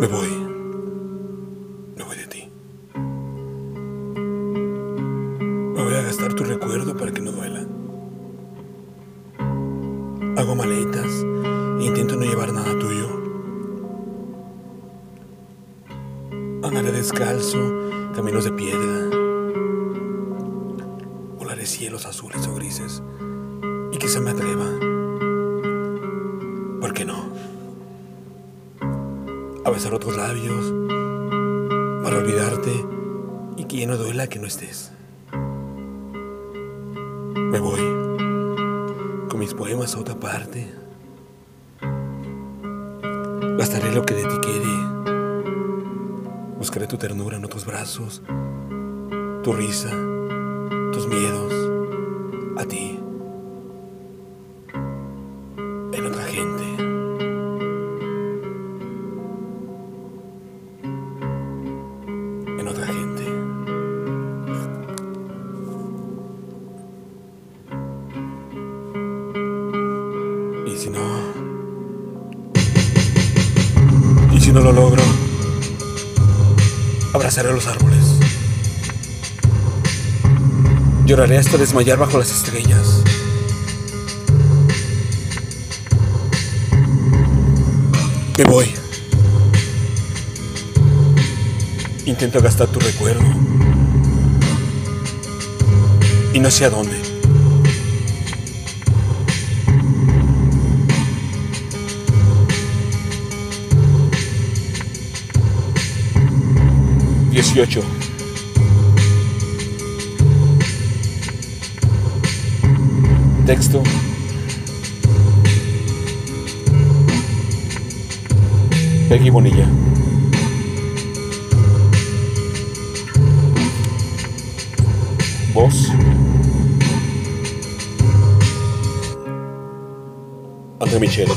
Me voy. Me voy de ti. Me voy a gastar tu recuerdo para que no duela. Hago maletas e intento no llevar nada tuyo. Andaré descalzo, caminos de piedra. Volaré cielos azules o grises. Y quizá me atreva. A besar otros labios para olvidarte y que ya no duela que no estés. Me voy con mis poemas a otra parte. Gastaré lo que de ti quede. Buscaré tu ternura en otros brazos, tu risa, tus miedos, a ti, en otra gente. Si no... Y si no lo logro, abrazaré los árboles. Lloraré hasta desmayar bajo las estrellas. Me voy. Intento gastar tu recuerdo. Y no sé a dónde. Dieciocho. Texto. Peggy Bonilla. Voz. André Michel.